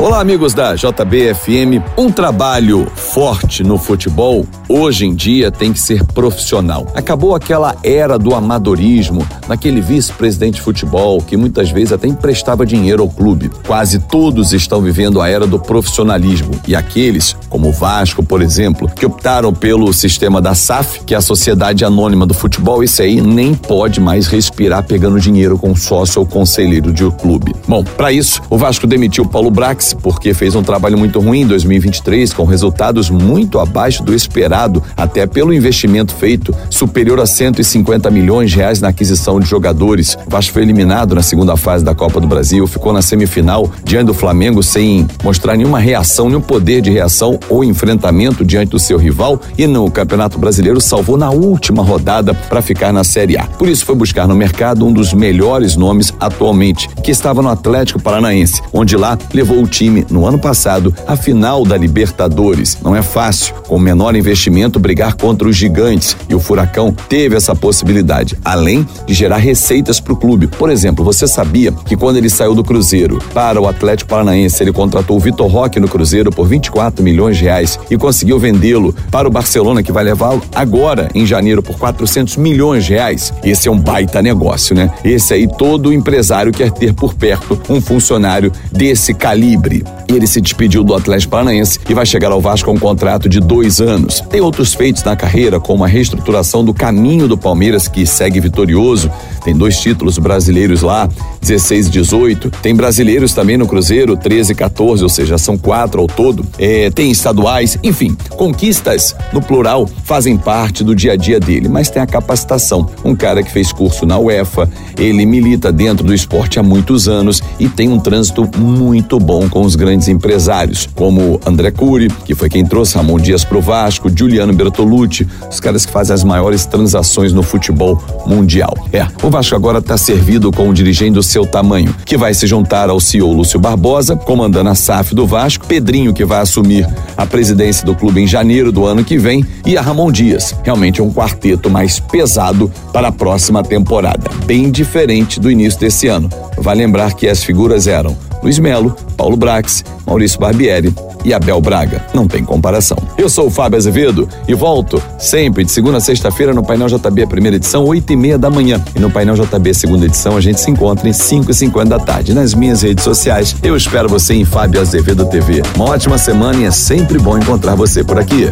Olá, amigos da JBFM. Um trabalho forte no futebol hoje em dia tem que ser profissional. Acabou aquela era do amadorismo, naquele vice-presidente de futebol que muitas vezes até emprestava dinheiro ao clube. Quase todos estão vivendo a era do profissionalismo e aqueles, como o Vasco, por exemplo, que optaram pelo sistema da SAF, que é a Sociedade Anônima do Futebol, esse aí nem pode mais respirar pegando dinheiro com sócio ou conselheiro de um clube. Bom, para isso, o Vasco demitiu Paulo Brax porque fez um trabalho muito ruim em 2023 com resultados muito abaixo do esperado até pelo investimento feito superior a 150 milhões de reais na aquisição de jogadores. O Vasco foi eliminado na segunda fase da Copa do Brasil, ficou na semifinal diante do Flamengo sem mostrar nenhuma reação, nenhum poder de reação ou enfrentamento diante do seu rival e no Campeonato Brasileiro salvou na última rodada para ficar na Série A. Por isso foi buscar no mercado um dos melhores nomes atualmente, que estava no Atlético Paranaense, onde lá levou o time no ano passado à final da Libertadores. Não é fácil, com menor investimento brigar contra os gigantes e o Furacão teve essa possibilidade, além de gerar receitas para o clube. Por exemplo, você sabia que quando ele saiu do Cruzeiro para o Atlético Paranaense, ele contratou o Vitor Roque no Cruzeiro por 24 milhões de reais e conseguiu vendê-lo para o Barcelona, que vai levá-lo agora em janeiro por 400 milhões de reais. Esse é um baita negócio, né? Esse aí todo empresário quer ter por perto um funcionário desse calibre. Ele se despediu do Atlético Paranaense e vai chegar ao Vasco com um contrato de dois anos. Tem outros feitos na carreira, como a reestruturação do caminho do Palmeiras, que segue vitorioso. Tem dois títulos brasileiros lá, 16 e 18. Tem brasileiros também no Cruzeiro, 13 e 14, ou seja, são quatro ao todo. É, tem estaduais, enfim, conquistas no plural fazem parte do dia a dia dele, mas tem a capacitação. Um cara que fez curso na UEFA, ele milita dentro do esporte há muitos anos e tem um trânsito muito bom com os grandes empresários, como André Cury, que foi quem trouxe Ramon Dias pro Vasco, Juliano Bertolucci, os caras que fazem as maiores transações no futebol mundial. É, o Vasco agora está servido com um dirigente do seu tamanho, que vai se juntar ao CEO Lúcio Barbosa, comandando a SAF do Vasco, Pedrinho, que vai assumir a presidência do clube em janeiro do ano que vem, e a Ramon Dias. Realmente é um quarteto mais pesado para a próxima temporada, bem diferente do início desse ano. Vai lembrar que as figuras eram Luiz Melo, Paulo Brax, Maurício Barbieri e Abel Braga. Não tem comparação. Eu sou o Fábio Azevedo e volto sempre de segunda a sexta-feira no Painel JB, primeira edição, oito e meia da manhã. E no Painel JB, segunda edição, a gente se encontra em cinco e cinquenta da tarde. Nas minhas redes sociais, eu espero você em Fábio Azevedo TV. Uma ótima semana e é sempre bom encontrar você por aqui.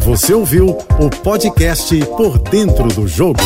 Você ouviu o podcast Por Dentro do Jogo.